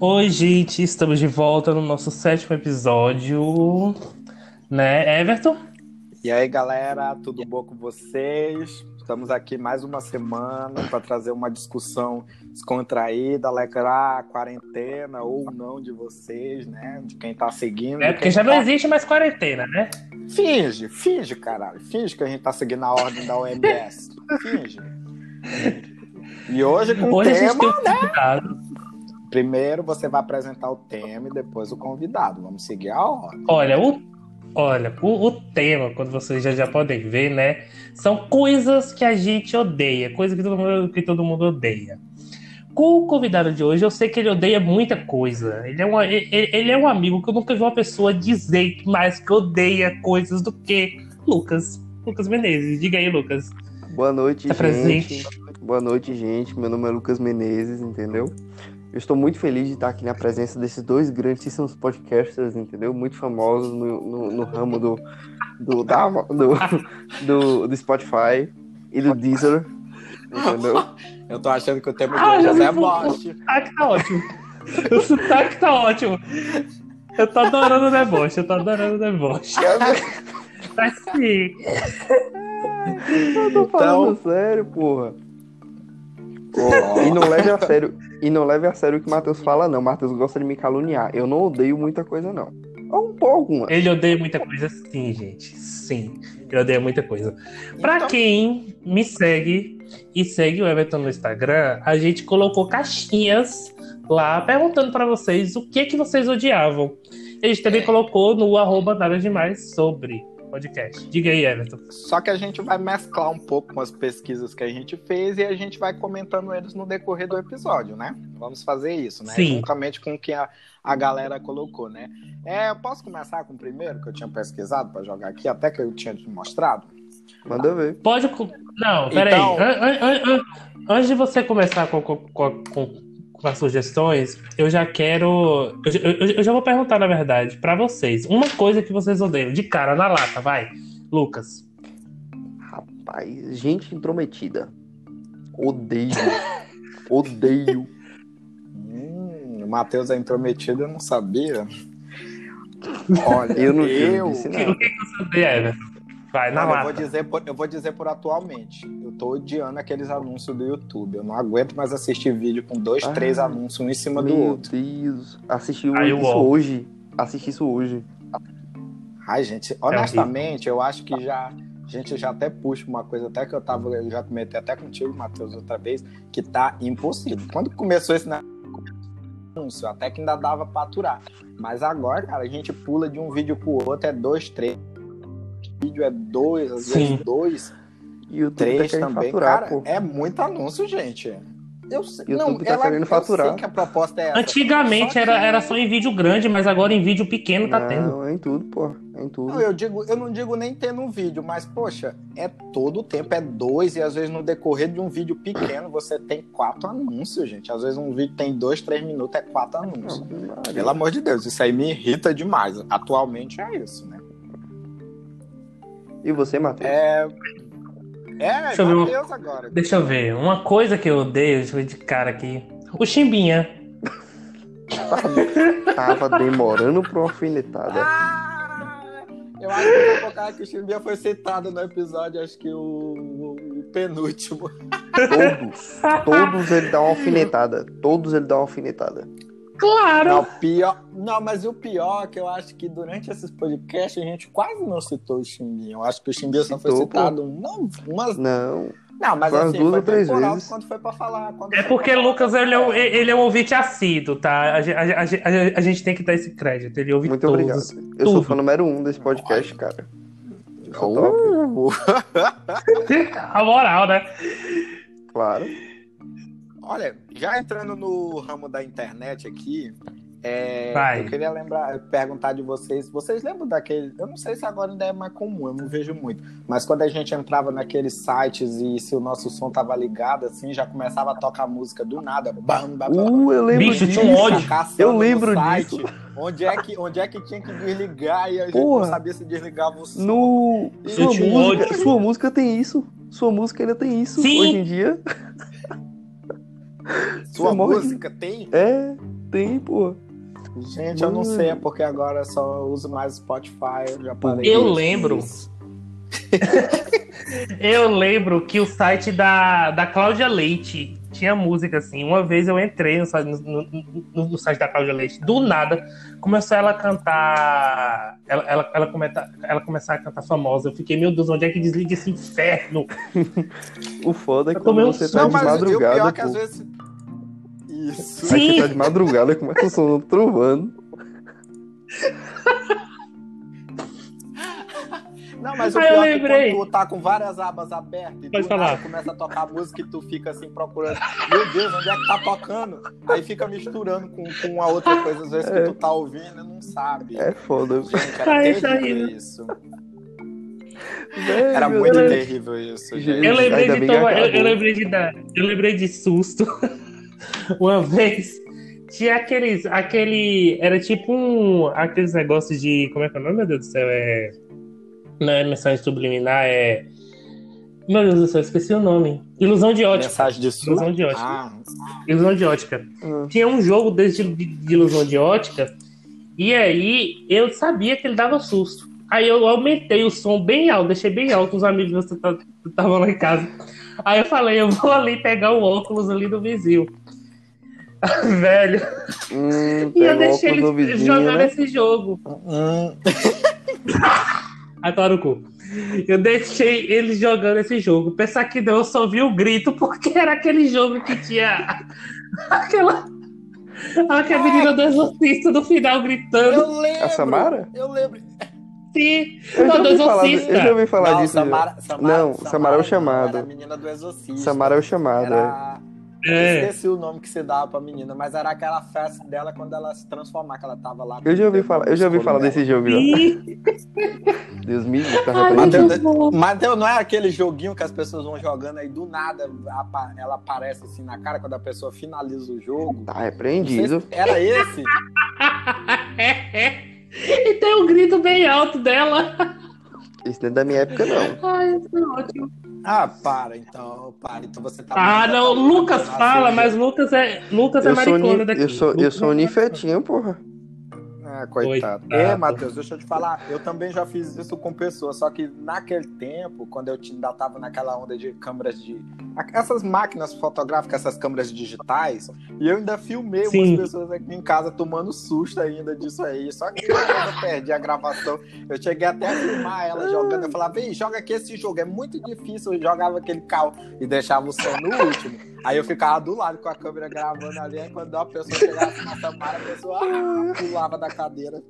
Oi, gente, estamos de volta no nosso sétimo episódio, né, Everton? E aí, galera, tudo bom com vocês? Estamos aqui mais uma semana para trazer uma discussão descontraída, alegrar a quarentena ou não de vocês, né? De quem tá seguindo. É porque já tá... não existe mais quarentena, né? Finge, finge, caralho. Finge que a gente tá seguindo a ordem da OMS. finge. E hoje com hoje tema, a gente tem né? Primeiro você vai apresentar o tema e depois o convidado. Vamos seguir a ordem. Olha, o, olha, o, o tema, quando vocês já, já podem ver, né? São coisas que a gente odeia, coisas que todo mundo, que todo mundo odeia. Com o convidado de hoje, eu sei que ele odeia muita coisa. Ele é, um, ele, ele é um amigo que eu nunca vi uma pessoa dizer mais que odeia coisas do que Lucas. Lucas Menezes. Diga aí, Lucas. Boa noite, Tá gente. presente. Boa noite, gente. Meu nome é Lucas Menezes, entendeu? Eu estou muito feliz de estar aqui na presença desses dois grandíssimos podcasters, entendeu? Muito famosos no, no, no ramo do, do, da- do, do, do Spotify e do Deezer, entendeu? Eu tô achando que o tema de Ah, hoje já é. Bosch. O sotaque tá ótimo. O sotaque tá ótimo. Eu tô adorando o deboche, eu tô adorando o deboche. Mas sim. Eu tô falando sério, porra. E não leve a sério. E não leve a sério o que o Matheus fala, não. O Matheus gosta de me caluniar. Eu não odeio muita coisa, não. Um pouco, alguma. Ele odeia muita coisa, sim, gente. Sim, ele odeia muita coisa. Pra Então- quem me segue e segue o Everton no Instagram, a gente colocou caixinhas lá perguntando pra vocês o que que vocês odiavam. A gente também colocou no arroba nada demais sobre podcast. Diga aí, Everton. Só que a gente vai mesclar um pouco com as pesquisas que a gente fez e a gente vai comentando eles no decorrer do episódio, né? Vamos fazer isso, né? Sim. Juntamente com o que a, a galera colocou, né? É, eu posso começar com o primeiro que eu tinha pesquisado para jogar aqui, até que eu tinha te mostrado? Manda ver. Pode. Não, peraí. Então- An- an- an- an- Antes de você começar com, com, com, com- as sugestões, eu já quero. Eu, eu- eu já vou perguntar, na verdade, pra vocês. Uma coisa que vocês odeiam, de cara, na lata, vai. Lucas. Rapaz, gente intrometida. Odeio. Odeio. Hum, o Matheus é intrometido, eu não sabia. Olha, Eu não, eu não disse O que, nada. o que que você odeia, Everton? Vai, na Olha, eu, vou dizer por, eu vou dizer por atualmente. Eu tô odiando aqueles anúncios do YouTube. Eu não aguento mais assistir vídeo com dois, Ah, três anúncios um em cima do Meu outro. Deus. Assisti Aí, isso hoje. Assisti isso hoje. Ai, gente, honestamente, eu acho que já. A gente já até puxa uma coisa, até que eu tava. Eu já comentei até contigo, Matheus, outra vez, que tá impossível. Quando começou esse anúncio, até que ainda dava pra aturar. Mas agora, cara, a gente pula de um vídeo pro outro, é dois, três. Vídeo é dois, às Sim. vezes dois, E o três tá também. faturar, cara, pô. é muito anúncio, gente. Eu sei, não, tá ela, querendo eu faturar. sei que a proposta é essa. Antigamente Só que- era, era só em vídeo grande, mas agora em vídeo pequeno tá tendo. Não, é em tudo, pô. É em tudo. Não, eu digo, eu não digo nem ter no vídeo, mas poxa, é todo o tempo, é dois, e às vezes no decorrer de um vídeo pequeno você tem quatro anúncios, gente. Às vezes um vídeo tem dois, três minutos, é quatro anúncios. Não, Pelo amor de Deus, isso aí me irrita demais. Atualmente é isso, né? E você, Matheus? É. É, Deixa eu ver uma- agora. Deixa eu ver. Uma coisa que eu odeio, deixa eu ver de cara aqui. O Chimbinha. Tava demorando pra uma alfinetada. Ah, eu acho que eu vou colocar que o Chimbinha foi citado no episódio, acho que o, o penúltimo. Todos. Todos ele dá uma alfinetada. Todos ele dá uma alfinetada. Claro! Não, pior. Não, mas o pior é que eu acho que durante esses podcasts a gente quase não citou o Chimbinha. Eu acho que o Chimbinha só foi citado uma, umas. Não. Não, mas Umas assim, duas foi três temporal vezes. quando foi pra falar. É porque falar. Lucas ele é, um, ele é um ouvinte assíduo, tá? A, a, a, a, ge- a gente tem que dar esse crédito. Ele ouve Muito todos. obrigado. Eu sou tudo. fã número um desse podcast, cara. Eu sou top. Uh, A moral, né? Claro. Olha, já entrando no ramo da internet aqui, é, eu queria lembrar, perguntar de vocês. Vocês lembram daquele. Eu não sei se agora ainda é mais comum, eu não vejo muito. Mas quando a gente entrava naqueles sites e se o nosso som tava ligado, assim, já começava a tocar música do nada. Bam, bam, bam, Uh, eu lembro Bicho, disso. tinha um ódio. Eu lembro site disso. Onde é, que, onde é que tinha que desligar e a gente Porra. não sabia se desligava o som. No... Sua música, sua música tem isso. Sua música ainda tem isso. Sim. Hoje em dia. Sua morre de- música tem? É. Tem, pô. Gente, eu não sei, é porque agora eu só uso mais Spotify, eu já parei. Eu lembro. Eu lembro que o site da, da Cláudia Leite tinha música assim. Uma vez eu entrei no, site- no- no- no site da Cláudia Leite, do nada, começou ela a cantar. Ela, ela, ela, ela começar a cantar famosa. Eu fiquei, meu Deus, onde é que desliga esse inferno? O foda é quando tomei um você tá Não, de e madrugada, pior é que às vezes. Isso. Aí Sim. você tá de madrugada, começa o som trovando. Não, mas o Ah, eu pior é quando tu tá com várias abas abertas e falar. nada começa a tocar música e tu fica assim procurando. Meu Deus, onde é que tá tocando? Aí fica misturando com, com a outra coisa, às vezes que tu tá ouvindo e não sabe. É foda. Gente, era tá terrível rindo. isso. Era muito Deus. terrível isso, Gente. Eu lembrei Ainda de tomar, eu, eu lembrei de dar, eu lembrei de susto. Uma vez tinha aqueles, aquele, era tipo um, aqueles negócios de, como é que é o nome, meu Deus do céu, é, não é mensagem subliminar, é, meu Deus do céu, esqueci o nome, ilusão de ótica, Mensagem de sul. ilusão de ótica, Ah, ilusão de ótica. Ah, Tinha um jogo desse de, de ilusão de ótica, e aí eu sabia que ele dava susto. Aí eu aumentei o som bem alto, deixei bem alto, os amigos meus estavam lá em casa. Aí eu falei, eu vou ali pegar o óculos ali do vizinho. Velho, Hum, e eu deixei óculos do eles vizinho, jogando né? esse jogo. hum, Aí para o cu. Eu deixei eles jogando esse jogo. Pensar que não, eu só vi o grito, porque era aquele jogo que tinha aquela. Aquela menina do exorcista no final gritando. eu lembro. A Samara? Eu lembro. Sim, Eu não, do ouvi falar, exorcista. eu já ouvi falar não, disso. Samara, Samara, Não, Samara é o chamado. Era a menina do exorcista. Samara é o chamado. Era... É. Esqueci o nome que se dava pra menina, mas era aquela festa dela quando ela se transformar, que ela tava lá. Eu já ouvi falar, eu já ouvi falar desse jogo. Deus me livre, tá bom. mas não é aquele joguinho que as pessoas vão jogando aí do nada ela aparece assim na cara quando a pessoa finaliza o jogo. Tá repreendido. se Era esse? e tem um grito bem alto dela. Isso não é da minha época, não. Ai, isso é ótimo. Ah, para então, para. Então você tá. Ah, não, Lucas fala, mas Lucas é, Lucas é Eu maricona daqui. eu sou, eu sou é ninfetinho, porra. Ah, coitado. Coitado. É, Matheus, deixa eu te falar. Eu também já fiz isso com pessoas, só que naquele tempo, quando eu ainda tava naquela onda de câmeras de. Essas máquinas fotográficas, essas câmeras digitais, e eu ainda filmei Sim. umas pessoas aqui em casa tomando susto ainda disso aí. Só que quando eu perdi a gravação, eu cheguei até a filmar ela jogando. Eu falava, vem, joga aqui esse jogo, é muito difícil. Eu jogava aquele carro e deixava o som no último. Aí eu ficava do lado com a câmera gravando ali, aí quando a pessoa chegasse na Samara, a pessoa pulava da cadeira.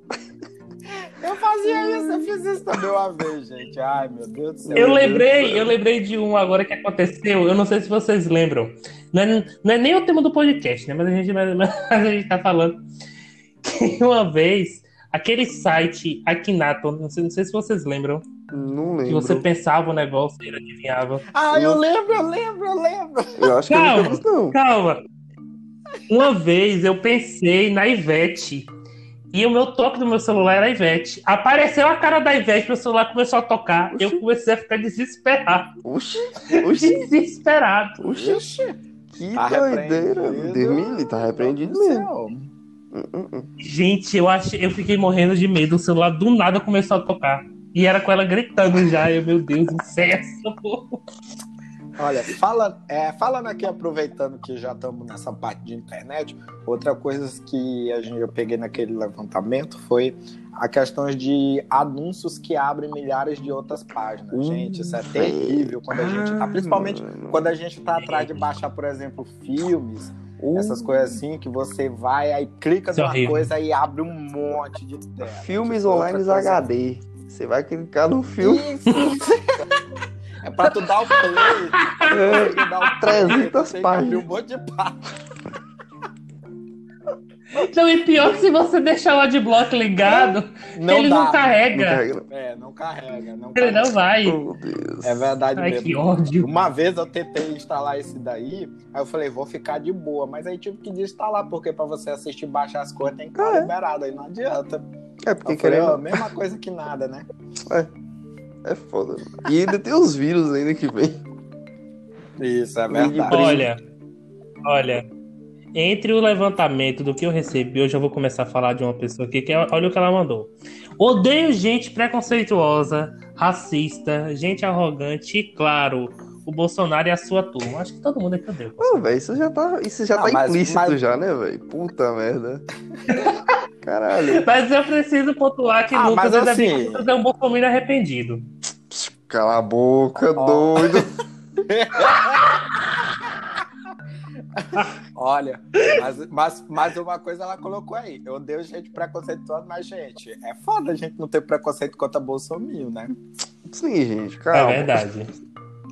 Eu fazia isso, eu fiz isso também uma vez, gente. Ai, meu Deus do céu. Eu lembrei, eu lembrei de um agora que aconteceu. Eu não sei se vocês lembram. Não é, não é nem o tema do podcast, né? Mas a gente, mas, mas a gente tá falando que uma vez aquele site Akinato, não sei, não sei se vocês lembram, Não que lembro. você pensava o negócio e ele adivinhava. Ah, eu lembro, eu lembro, eu lembro. Eu acho que eu Calma. nunca vi, não. Calma. Uma vez eu pensei na Ivete. E o meu toque do meu celular era a Ivete. Apareceu a cara da Ivete, meu celular começou a tocar. Oxi. Eu comecei a ficar desesperado. Oxi, oxi, Desesperado. oxi. Ixi, Que tá doideira. livre, tá repreendido mesmo. Hum, hum, hum. Gente, eu achei, eu fiquei morrendo de medo. O celular do nada começou a tocar. E era com ela gritando já. Eu, meu Deus, incesso. Olha, fala, é, falando aqui, aproveitando que já estamos nessa parte de internet, outra coisa que a gente, eu peguei naquele levantamento foi a questão de anúncios que abrem milhares de outras páginas. Hum, gente, isso é terrível quando a gente tá, principalmente quando a gente tá atrás de baixar, por exemplo, filmes, Uh, essas coisas assim, que você vai, aí clica é numa horrível. coisa e abre um monte de tela. Filmes Tipo, online HD. Você vai clicar no filme. Isso. É pra tu dar o play. É, que dar o 300 play, tem que abrir páginas. um monte de páginas. Então, e pior que se você deixar o adblock ligado, Não ele dá. não Não carrega. carrega, É, não carrega. Não Ele carrega. não vai. não. Oh, Deus. É verdade Ai, mesmo. que ódio. Uma vez eu tentei instalar esse daí, aí eu falei, vou ficar de boa, mas aí tive que desinstalar, porque pra você assistir e baixar as coisas tem que estar Ah, é. liberado, aí não adianta. É Eu porque falei, ó, querendo. mesma coisa que nada, né? É foda. E ainda tem os vírus ainda que vem. Isso, é verdade. Olha, olha, Entre o levantamento do que eu recebi, eu já vou começar a falar de uma pessoa aqui, que é, olha o que ela mandou. Odeio gente preconceituosa, racista, gente arrogante e, claro, o Bolsonaro e a sua turma. Acho que todo mundo aqui odeia. Pô, velho, isso já tá, isso já Ah, tá mas- implícito mas- já, né, velho? Puta merda. Caralho. Mas eu preciso pontuar que Ah, Lucas, mas é, assim- Lucas é um Bolsonaro arrependido. Cala a boca, Ó. doido. Olha, mas, mas, mas uma coisa ela colocou aí. Eu odeio gente preconceituosa, mas, gente, é foda a gente não ter preconceito contra Bolsonaro, né? Sim, gente, É calma. verdade.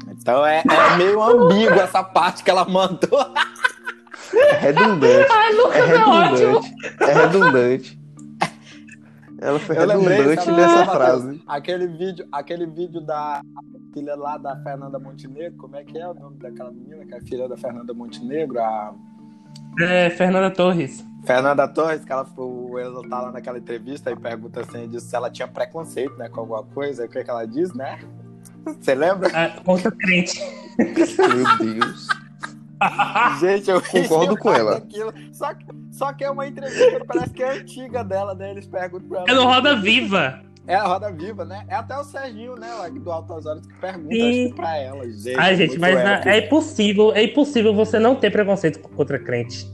Então é, é meio ambíguo essa parte que ela mandou. É redundante. Ai, É Lucas é ótimo. redundante. É redundante. Ela foi Eu redundante nessa Matheus? frase. Aquele vídeo, aquele vídeo da filha lá da Fernanda Montenegro, como é que é o nome daquela menina que é filha da Fernanda Montenegro? A É, Fernanda Torres. Fernanda Torres, que ela, o, ela tá lá naquela entrevista e pergunta assim, diz se ela tinha preconceito, né, com alguma coisa, o que, que ela diz, né? Você lembra? Ah, contra crente. Meu Deus. Gente, eu Concordo com ela. daquilo. Só que, só que é uma entrevista que parece que é antiga dela, né? Eles perguntam pra ela. É no Roda Viva. É a Roda Viva, né? É até o Serginho, né, lá do Altas Horas, que pergunta Sim. acho que pra ela. Gente, Ai, gente, muito mas na- épico. é impossível, é impossível você não ter preconceito contra crente.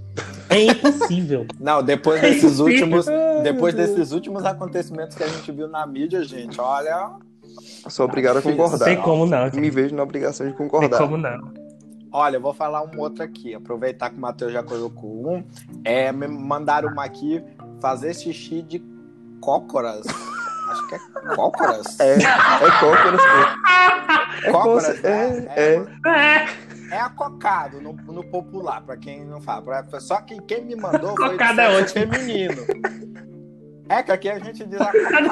É impossível. Não, depois É desses impossível. últimos. Depois desses últimos acontecimentos que a gente viu na mídia, gente, olha. Sou obrigado a concordar. Tem como não. Me vejo na obrigação de Tem concordar. como não. Olha, eu vou falar um outro aqui. Aproveitar que o Matheus já colocou um. É, me mandaram uma aqui fazer xixi de cócoras. Acho que é cócoras. É, é cócoras. É, Cócoras, cócoras, né? é, é. É, É acocado no, no popular, pra quem não fala. Pra- Só que quem me mandou foi é sexo ótimo. feminino. É que aqui a gente diz acocado.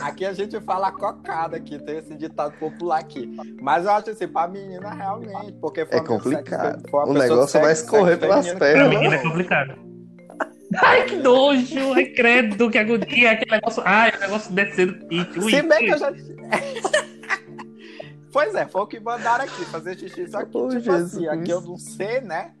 Aqui a gente fala acocado aqui, tem esse ditado popular aqui. Mas eu acho assim, pra menina realmente, porque foi É uma pessoa complicado. sexo- foi O negócio vai sexo- escorrer sexo pelas pra pernas. que menina é complicado. Ai, que nojo. Ai, credo, que agonia. Aquele negócio. Ai, o negócio descendo. Ui, Se bem que eu já. pois é, foi o que mandaram aqui, fazer xixi. Só que, Oh, tipo Jesus. assim, aqui eu não sei, né?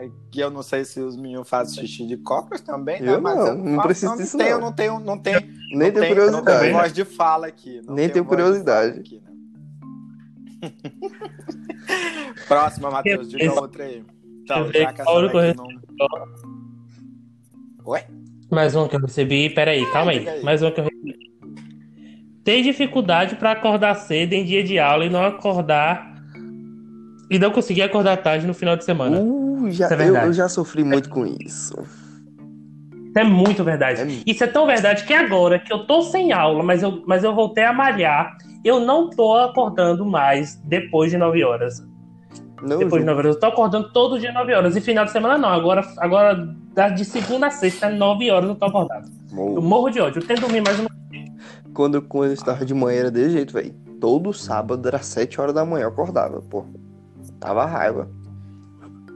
É que eu não sei se os meninos fazem xixi de cócoras também, né? Eu Mas não, eu não preciso não disso, tenho, não. não tenho, não tenho, Nem tenho tenho, não tenho curiosidade. voz de fala aqui. não Nem tenho curiosidade. aqui, né? Próxima, Matheus, diga outra aí. Então, já que essa não... Oi? Mais um que eu recebi. Peraí, calma diga aí. aí. Mais um que eu recebi. Tem dificuldade pra acordar cedo em dia de aula e não acordar. E não conseguir acordar tarde no final de semana. Uh, já, Isso é eu, eu já sofri muito com isso. Isso é muito verdade. É- Isso é tão verdade que agora que eu tô sem aula, mas eu, mas eu voltei a malhar, eu não tô acordando mais depois de 9 horas. Não, Depois de Ju, 9 horas. Eu tô acordando todo dia 9 horas. E final de semana não. Agora, agora de segunda a sexta, 9 horas eu tô acordado. Eu morro. de ódio. Eu tento dormir mais uma. Quando, quando eu estava de manhã era desse jeito, velho. Todo sábado era 7 horas da manhã eu acordava, pô. Tava raiva.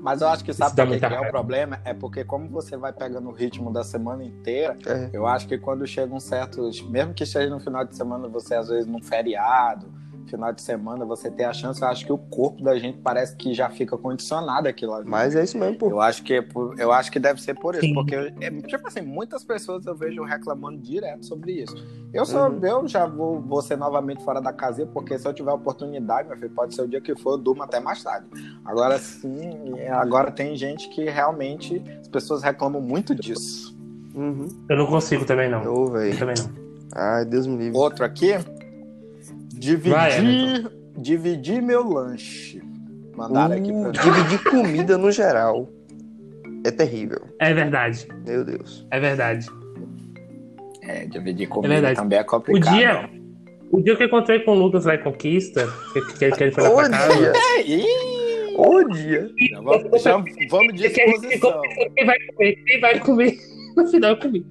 Mas eu acho que sabe por que que é o problema? É porque como você vai pegando o ritmo da semana inteira, É. eu acho que quando chega um certo. Mesmo que esteja no final de semana, você às vezes num feriado, final de semana, você tem a chance, eu acho que o corpo da gente parece que já fica condicionado aquilo ali. Mas é isso mesmo, pô. Eu acho que é eu acho que deve ser por isso, Sim. porque é, tipo assim, muitas pessoas eu vejo reclamando direto sobre isso. Eu sou, Uhum. eu já vou, vou ser novamente fora da casinha, porque se eu tiver oportunidade, meu filho, pode ser o dia que for, eu durmo até mais tarde. Agora sim, agora tem gente que realmente as pessoas reclamam muito disso. Uhum. Eu não consigo também, não. Eu velho. também não. Ai, Deus me livre. Outro aqui, dividir, Vai, dividir meu lanche. Mandaram aqui Uh, pra dividir comida no geral. É terrível. É verdade. Meu Deus. É verdade. é, dividir comida verdade. também é O complicado. dia, o dia que eu encontrei com o Lucas lá em Conquista, que, que, que ele foi lá pra casa. É, Ô dia. já vamos, já vamos de exposição. quem vai comer, quem vai comer. No final eu comi.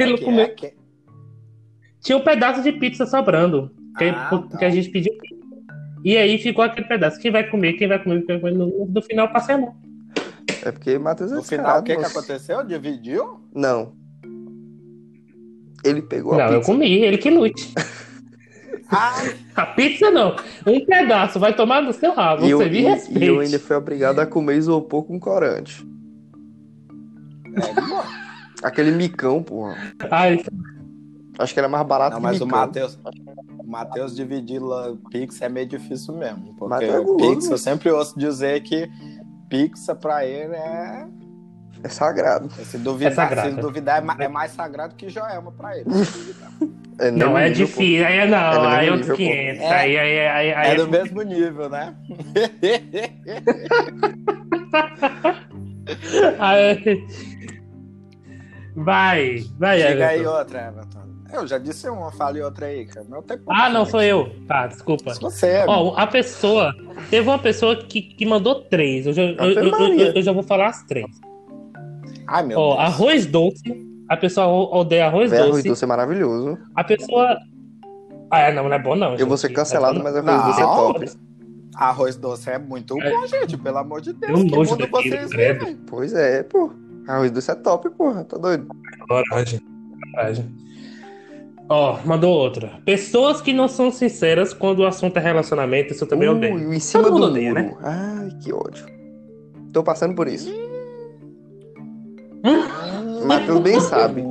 Ele não comeu. é, que- Tinha um pedaço de pizza sobrando. Que, Ah, porque tá. a gente pediu pizza. E aí ficou aquele pedaço. Quem vai comer, quem vai comer, quem vai comer. No, no final eu passei a mão. É porque Matheus é No final, o que, que aconteceu? Dividiu? Não. Ele pegou a não, eu pizza. comi, ele que lute. Ah, A pizza não. Um pedaço, vai tomar no seu rabo. E eu, Você me e- respeite. e eu ainda fui obrigado a comer isopor com corante. É. Aquele micão, porra. Ai, Acho que era mais barato Não, que mas o micão. O Matheus dividir lá Pix é meio difícil mesmo. Porque é guloso, Pix, né? eu sempre ouço dizer que Pix pra ele é. É sagrado. Se duvidar, É sagrado. se duvidar é, é mais sagrado que Joelma pra ele. duvidar. É não, é difícil. Aí, não, É aí é outros nível, pô. 500. É. Aí, aí, aí, aí, É do mesmo nível, né? aí- Vai, vai, aí Everton. outra, Everton. Eu já disse uma, fale outra aí, cara. Não tem Ah, não, sou eu. Tá, desculpa. Você, Ó, a pessoa. Teve uma pessoa que, que mandou três. Eu já, eu, eu- eu- eu já vou falar as três. Ai, meu Ó, Deus. arroz doce. A pessoa odeia arroz Véi, arroz doce. doce é maravilhoso. A pessoa. Ah, é, não, não é bom, não. Eu vou ser cancelado, É mas arroz Não. doce é top. Arroz doce é muito É. bom, gente. Pelo amor de Deus. Eu que nojo mundo daquilo, vocês credo. vivem? Pois é, pô. Arroz doce é top, porra. Tá doido? Coragem. Coragem. Ó, mandou outra. Pessoas que não são sinceras quando o assunto é relacionamento, isso eu também odeio. Ui, em cima Todo do mundo odeia, muro. né? Ai, que ódio. Tô passando por isso. Hum. Matheus bem sabe.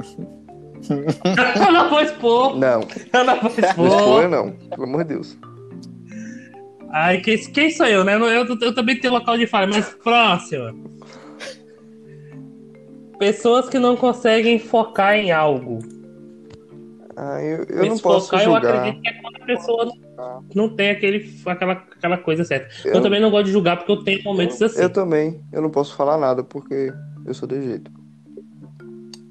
Eu não vou expor. Não, Eu não vou não expor. não. Pelo amor de Deus. Ai, quem, quem sou eu, né? Eu, eu, eu também tenho local de fala, mas próxima. Pessoas que não conseguem focar em algo. Ah, eu, eu não posso focar, eu julgar. acredito que é quando a pessoa não, não tem aquele, aquela, aquela coisa certa. Eu, Eu- também não gosto de julgar porque eu tenho momentos assim. Eu também. Eu não posso falar nada porque eu sou de jeito.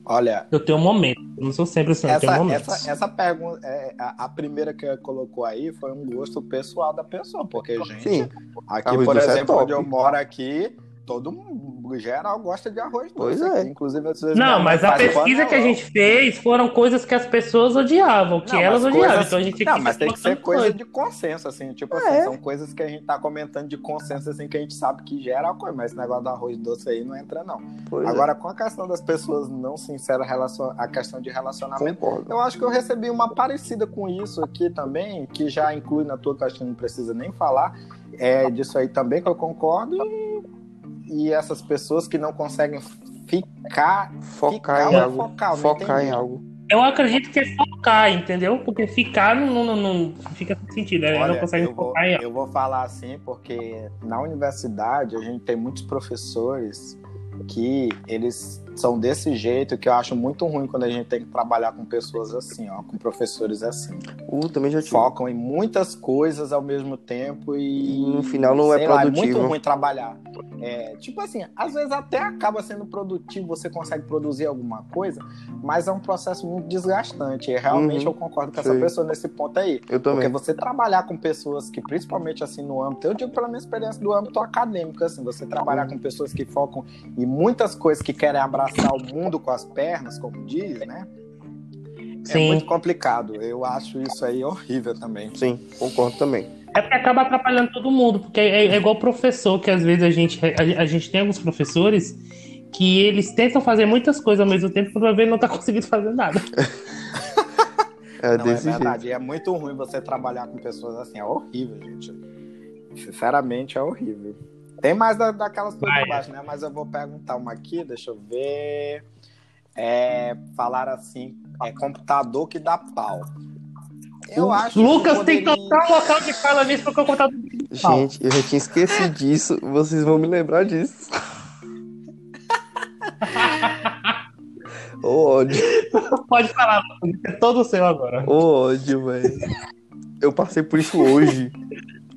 Olha, Eu tenho um momento. Eu não sou sempre assim, eu tenho essa, momentos. essa, essa pergunta, é, a, a primeira que ela colocou aí foi um gosto pessoal da pessoa, porque, gente, Sim. aqui, Arroz por é exemplo, top. onde eu moro aqui, todo mundo geral gosta de arroz Pois doce. é. aqui. Inclusive, às vezes Não, mas a pesquisa que a gente fez foram coisas que as pessoas odiavam, que Não, elas odiavam. coisas- Então a gente Não, mas tem que ser coisa de consenso, assim. Tipo assim, É. são coisas que a gente tá comentando de consenso, assim, que a gente sabe que gera coisa, mas esse negócio do arroz doce aí não entra, não. Pois é. Agora, com a questão das pessoas não sinceras, relacion... a questão de relacionamento, Concordo. eu acho que eu recebi uma parecida com isso aqui também, que já inclui na tua, que eu acho que não precisa nem falar, é disso aí também que eu concordo, e, e essas pessoas que não conseguem ficar, Focar ficar em algo. focar, não Focar em algo. Eu acredito que é focar, entendeu? Porque ficar não, não, não, fica sem sentido. né? Olha, não consegue eu, vou, focar em algo. eu vou falar assim porque na universidade a gente tem muitos professores que eles são desse jeito que eu acho muito ruim quando a gente tem que trabalhar com pessoas assim, ó, com professores assim. Uh, também já. Focam em muitas coisas ao mesmo tempo e no final não é lá, produtivo. muito ruim trabalhar. É, tipo assim, às vezes até acaba sendo produtivo, você consegue produzir alguma coisa, mas é um processo muito desgastante. E realmente Uhum, eu concordo com sei. essa pessoa nesse ponto aí. Eu Porque também. você trabalhar com pessoas que, principalmente assim no âmbito, eu digo pela minha experiência do âmbito acadêmico, assim, você trabalhar com pessoas que focam em muitas coisas que querem abraçar o mundo com as pernas, como diz, né? É Sim. muito complicado. Eu acho isso aí horrível também. Sim, concordo também. É porque acaba atrapalhando todo mundo, porque é, é igual professor, que às vezes a gente, a, a gente tem alguns professores que eles tentam fazer muitas coisas ao mesmo tempo, quando vai ver não tá conseguindo fazer nada. É Não, é desse jeito. verdade. E é muito ruim você trabalhar com pessoas assim. É horrível, gente. Sinceramente, é horrível. Tem mais da, daquelas coisas de baixo, né? Mas eu vou perguntar uma aqui, deixa eu ver. É, falar assim, é computador que dá pau. Eu acho que Lucas tem poderia- total local de fala nisso porque eu contar Gente, eu já tinha esquecido disso. Vocês vão me lembrar disso. Ô ódio, Pode falar, é todo seu agora. ô ódio, velho. Eu passei por isso hoje.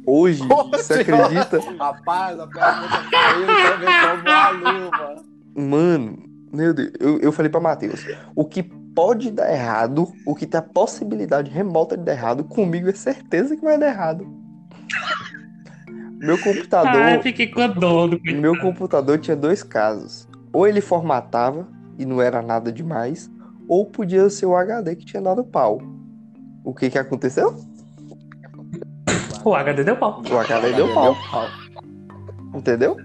Hoje, você Hoje, acredita? Rapaz, a pergunta caiu também como a luva. Mano, meu Deus, eu, eu falei pra Matheus: o que pode dar errado, o que tem a possibilidade remota de dar errado, comigo é certeza que vai dar errado. Meu computador. Ai, fiquei com dor do Meu computador tinha dois casos. Ou ele formatava e não era nada demais, ou podia ser o HD que tinha dado pau. O que que aconteceu? O HD deu pau. O HD deu pau, entendeu?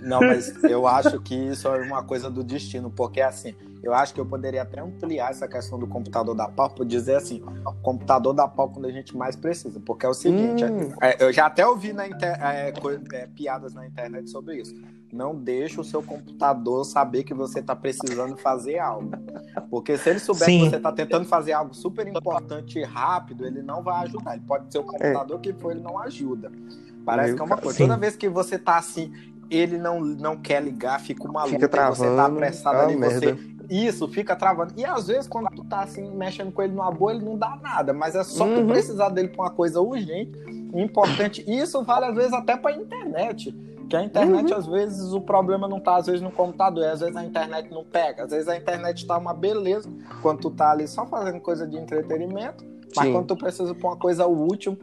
Não, mas eu acho que isso é uma coisa do destino, porque assim, eu acho que eu poderia até ampliar essa questão do computador da pau por dizer assim, computador da pau quando a gente mais precisa, porque é o seguinte, Hum. é, eu já até ouvi na inter- é, é, piadas na internet sobre isso. Não deixa o seu computador saber que você está precisando fazer algo. Porque se ele souber Sim. que você está tentando fazer algo super importante e rápido, ele não vai ajudar. Ele pode ser o computador é. que for, ele não ajuda. Parece Meu que é uma coisa. Sim. Toda vez que você tá assim, ele não, não quer ligar, fica uma luta, fica travando, você tá apressado ali, merda. você. Isso, fica travando. E às vezes, quando tu tá assim, mexendo com ele numa boa, ele não dá nada. Mas é só uhum. tu precisar dele pra uma coisa urgente, importante. E isso vale, às vezes, até pra internet. Que a internet, uhum. às vezes, o problema não tá, às vezes, no computador, às vezes a internet não pega, às vezes a internet tá uma beleza quando tu tá ali só fazendo coisa de entretenimento, mas Sim. quando tu precisa pra uma coisa útil.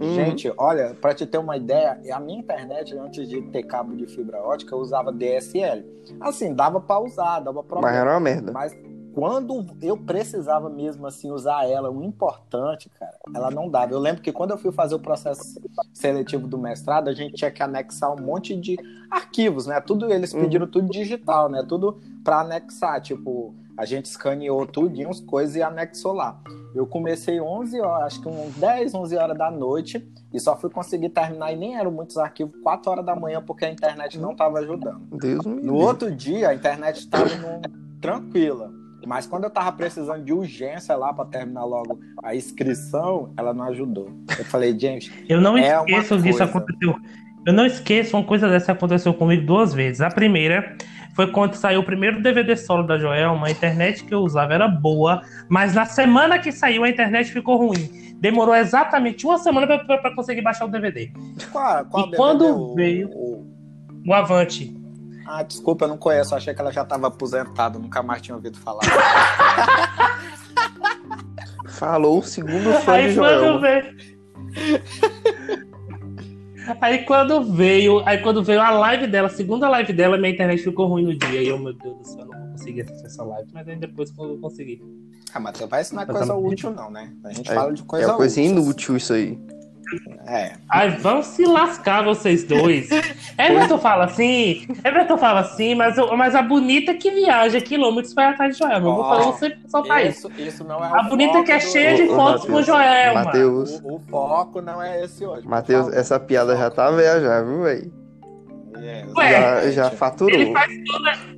Uhum. Gente, olha, para te ter uma ideia, a minha internet, antes de ter cabo de fibra ótica, eu usava DSL. Assim, dava para usar, dava pra. Mas era uma merda. Mas quando eu precisava mesmo assim usar ela, o importante, cara, ela não dava. Eu lembro que quando eu fui fazer o processo seletivo do mestrado, a gente tinha que anexar um monte de arquivos, né? Tudo eles uhum. pediram tudo digital, né? Tudo para anexar, tipo, a gente escaneou tudo, umas coisas e anexou lá. Eu comecei 11 horas, acho que uns 10, 11 horas da noite e só fui conseguir terminar e nem eram muitos arquivos 4 horas da manhã porque a internet não estava ajudando. Deus no outro dia a internet estava tranquila. Mas quando eu tava precisando de urgência lá para terminar logo a inscrição, ela não ajudou. Eu falei, gente. Eu não é esqueço disso aconteceu. Eu não esqueço, uma coisa dessa aconteceu comigo duas vezes. A primeira foi quando saiu o primeiro DVD solo da Joelma. A internet que eu usava era boa, mas na semana que saiu a internet ficou ruim. Demorou exatamente uma semana para conseguir baixar o DVD. Qual, qual e quando veio o Avante. Ah, desculpa, eu não conheço. Achei que ela já estava aposentada. Nunca mais tinha ouvido falar. Falou o segundo fã Aí, de Joel. Veio... Aí quando veio, aí quando veio a live dela, a segunda live dela, minha internet ficou ruim no dia. E eu, meu Deus do céu, eu não vou conseguir assistir essa live. Mas aí depois eu consegui. Ah, Matheus, vai isso não é coisa útil, não, né? A gente é, fala de coisa útil. É uma coisa útil, inútil isso aí. É. Ai, vão se lascar vocês dois. Everton fala assim, Everton fala assim, mas, mas a bonita que viaja quilômetros para atrás de Joelma. Eu vou falar você soltar isso. Isso não é A bonita que é do... cheia de fotos com Joelma. Mateus. O, o, foco não é esse hoje. Matheus, essa piada já tá velha já, viu, velho? já, já faturou. Ele faz toda...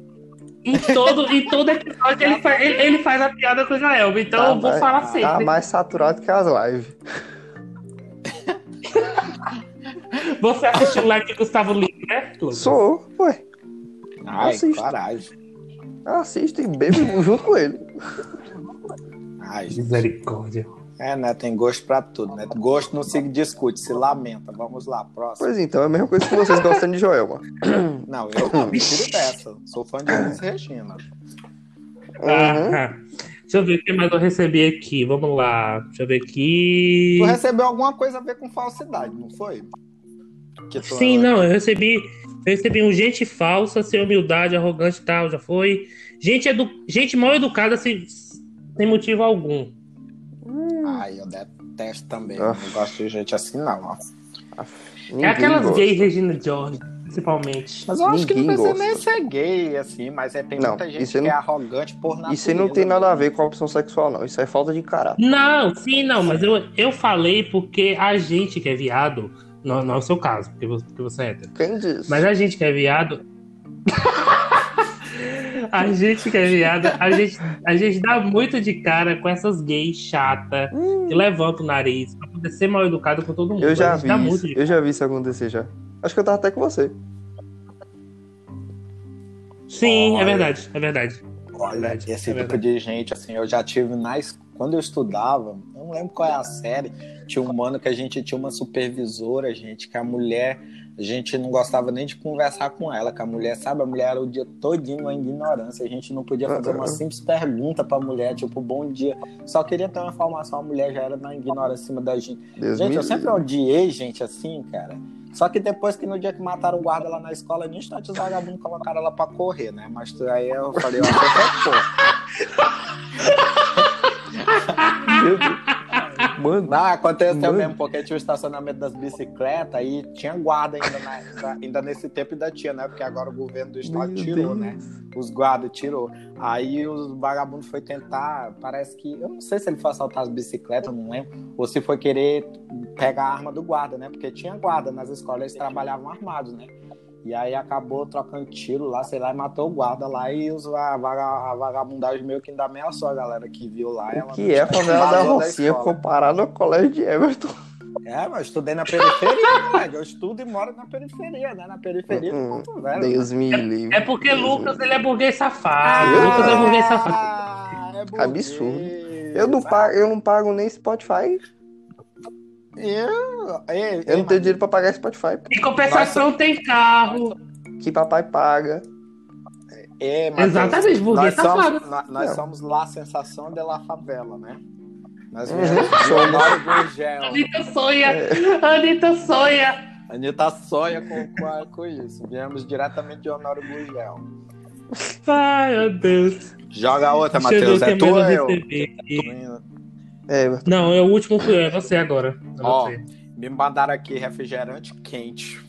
Em todo, em todo episódio ele faz, ele, ele faz a piada com o Joelma, então tá eu vou mais, falar sempre. Tá mais saturado que as lives. Você assistiu live de Gustavo Lima, né? Sou, ué. Ai, Assisto. coragem. Assisto e bebo junto com ele. Ai, Misericórdia. É, né? Tem gosto pra tudo, né? Gosto não se discute, se lamenta. Vamos lá, próximo. Pois então, é a mesma coisa que vocês gostam de Joelma. Não, eu não, me tiro dessa. Sou fã de Luiz Regina. Uhum. Ah, deixa eu ver o que mais eu recebi aqui. Vamos lá. Deixa eu ver aqui. Tu recebeu alguma coisa a ver com falsidade, não foi? Sim, não, eu recebi, eu recebi um gente falsa, sem humildade, arrogante e tal, já foi. Gente, edu... gente mal educada sem, sem motivo algum. Hum. Ai, eu detesto também. Ah. Não gosto de gente assim, não. Ó. É aquelas gays Regina George, principalmente. Mas eu acho Ninguém que não precisa nem ser gay, assim, mas é, tem não, muita gente que é não... é arrogante por natureza. Isso não tem nada a ver com a opção sexual, não. Isso é falta de caráter. Não, sim, não, mas eu, eu falei porque a gente que é viado não, não é o seu caso, porque você, porque você é hétero. Quem? Mas a gente que é viado. a gente que é viado, a gente, a gente dá muito de cara com essas gays chata hum. que levantam o nariz pra poder ser mal educado com todo mundo. Eu já vi isso, eu já vi isso acontecer já. Acho que eu tava até com você. Sim, é Olha. é verdade, é verdade. Olha, verdade, esse é tipo verdade. de gente, assim, eu já tive na quando eu estudava, eu não lembro qual é a série, tinha um mano que a gente tinha uma supervisora, gente, que a mulher, a gente não gostava nem de conversar com ela, que a mulher, sabe, a mulher era o dia todinho uma ignorância, a gente não podia fazer uma simples pergunta pra mulher, tipo, bom dia, só queria ter uma informação, a mulher já era na ignorância em cima da gente. Deus gente, eu sempre odiei gente assim, cara. Só que depois que no dia que mataram o guarda lá na escola, nem instante os vagabundos colocaram ela pra correr, né? Mas aí eu falei, ó, você é Meu Deus. Mano. Não, aconteceu mano. mesmo, porque tinha o estacionamento das bicicletas e tinha guarda ainda, na, ainda nesse tempo ainda tinha, né? Porque agora o governo do estado Meu tirou, Deus. né? Os guardas tirou. Aí os vagabundos foi tentar, parece que. Eu não sei se ele foi assaltar as bicicletas, não lembro. Ou se foi querer pegar a arma do guarda, né? Porque tinha guarda nas escolas, eles trabalhavam armados, né? E aí acabou trocando tiro lá, sei lá, e matou o guarda lá e os, a, vaga, a vagabundagem meio que ainda ameaçou a galera que viu lá. O que é a favela da Rocinha comparado ao colégio de Everton? É, mas eu estudei na periferia, velho. Eu estudo e moro na periferia, né? Na periferia de Hum, Porto Velho. Deus me livre. É porque Deus Lucas, ele é burguês safado. Lucas é burguês safado. Ah, é burguês. Absurdo. Eu não, pago, eu não pago nem Spotify. Eu, ei, Eu não tenho dinheiro pra pagar Spotify. Em compensação, tem carro. Que papai paga. É, Matheus, Exatamente, burguês nós safado. somos, nós, nós somos lá a sensação de la favela, né? Nós viemos de Honório Gurgel. Anitta sonha. Anitta sonha. Anitta sonha com, com, com isso. Viemos diretamente de Honório Gurgel. Ai, meu Deus. Joga outra, eu Matheus. É tua eu ou eu? É, Everton. Não, é o último é você agora. É Ó. você. Me mandaram aqui refrigerante quente.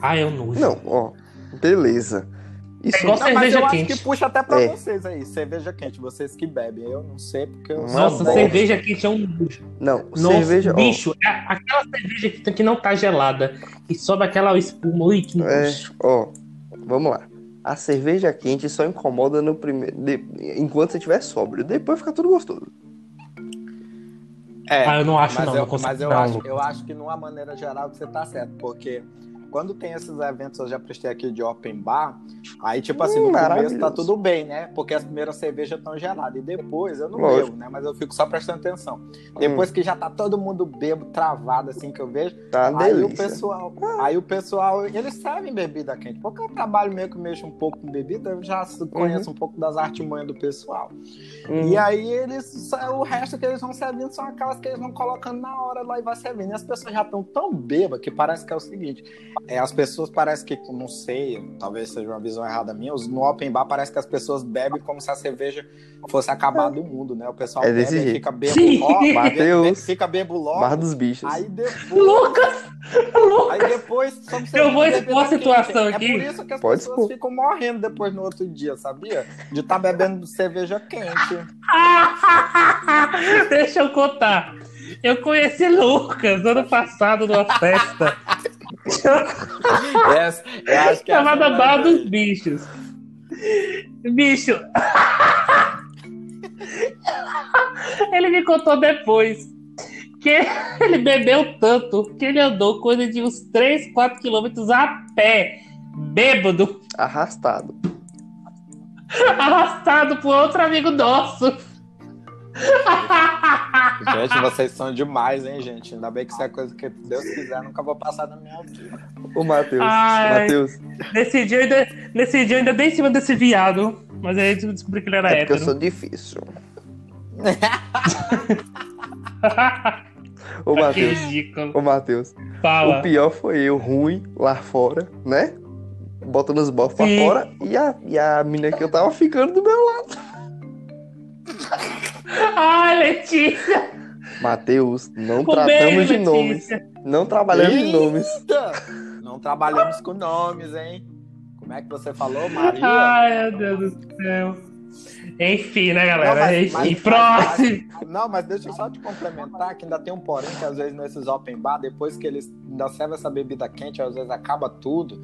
Ah, é o nojo. Não, ó. Beleza. Isso É igual Não, mas cerveja eu quente. acho que puxa até pra É. vocês aí. Cerveja quente, vocês que bebem. Eu não sei porque eu Nossa, bosta. cerveja quente é um nojo. não, Nossa, cerveja. ó, bicho, é aquela cerveja que, que não tá gelada e sobe aquela espuma. Ui, que É, ó, vamos lá. A cerveja quente só incomoda no primeiro, de- enquanto você estiver sóbrio. Depois fica tudo gostoso. É, Ah, eu não acho, mas, não. eu, não mas eu, não, acho, eu acho que, numa maneira geral, você tá certo. Porque quando tem esses eventos, eu já prestei aqui de open bar, aí, tipo assim, Hum, no começo tá tudo bem, né? Porque as primeiras cervejas estão geladas. E depois, eu não Lógico. bebo, né? Mas eu fico só prestando atenção. Depois que já tá todo mundo bebo, travado, assim, que eu vejo, Tá Aí o delícia. pessoal, aí o pessoal, eles servem bebida quente. Porque eu trabalho meio que mexo um pouco com bebida, eu já conheço um pouco das artimanhas do pessoal. Uhum. E aí eles, o resto que eles vão servindo são aquelas que eles vão colocando na hora lá e vai servindo. E as pessoas já estão tão bêbadas que parece que é o seguinte, é, as pessoas parece que, não sei, talvez seja uma visão errada minha, os- no open bar parece que as pessoas bebem como se a cerveja fosse acabar do mundo, né? O pessoal É bebe desse e jeito. fica bebo Sim. logo, Mateus. fica bebo logo. Bar dos bichos. Aí depois, Lucas! Lucas! Aí depois. Eu vou expor a situação É aqui. por isso que as Pode pessoas expor. ficam morrendo depois no outro dia, sabia? De estar bebendo cerveja quente. Deixa eu contar. Eu conheci Lucas ano passado numa festa Essa, eu acho que essa chamada Bar dos Bichos. Bicho. Ele me contou depois que ele bebeu tanto que ele andou coisa de uns 3, 4 quilômetros a pé, bêbado, Arrastado. arrastado por outro amigo nosso. Gente, vocês são demais, hein, gente? Ainda bem que isso é coisa que Deus quiser, nunca vou passar na minha vida. Ô, Matheus. Matheus. Nesse dia, eu ainda, nesse dia eu ainda dei em cima desse viado, mas aí eu descobri que ele era É porque eu hétero. sou difícil. Ô, que Matheus. ridículo. Ô, Matheus. Fala. O pior foi eu, ruim, lá fora, né? Botando os bofos pra fora e a, e a mina que eu tava ficando do meu lado. Letícia! Matheus, não Um tratamos beijo, de nomes. Letícia. Não trabalhamos de nomes. Não trabalhamos com nomes, hein? Como é que você falou, Maria? Ai, meu Deus do céu. Enfim, né, galera? Não, mas- Enfim, mas- próximo. Não, mas deixa eu só te complementar que ainda tem um porém que às vezes nesses open bar, depois que eles ainda servem essa bebida quente, às vezes acaba tudo.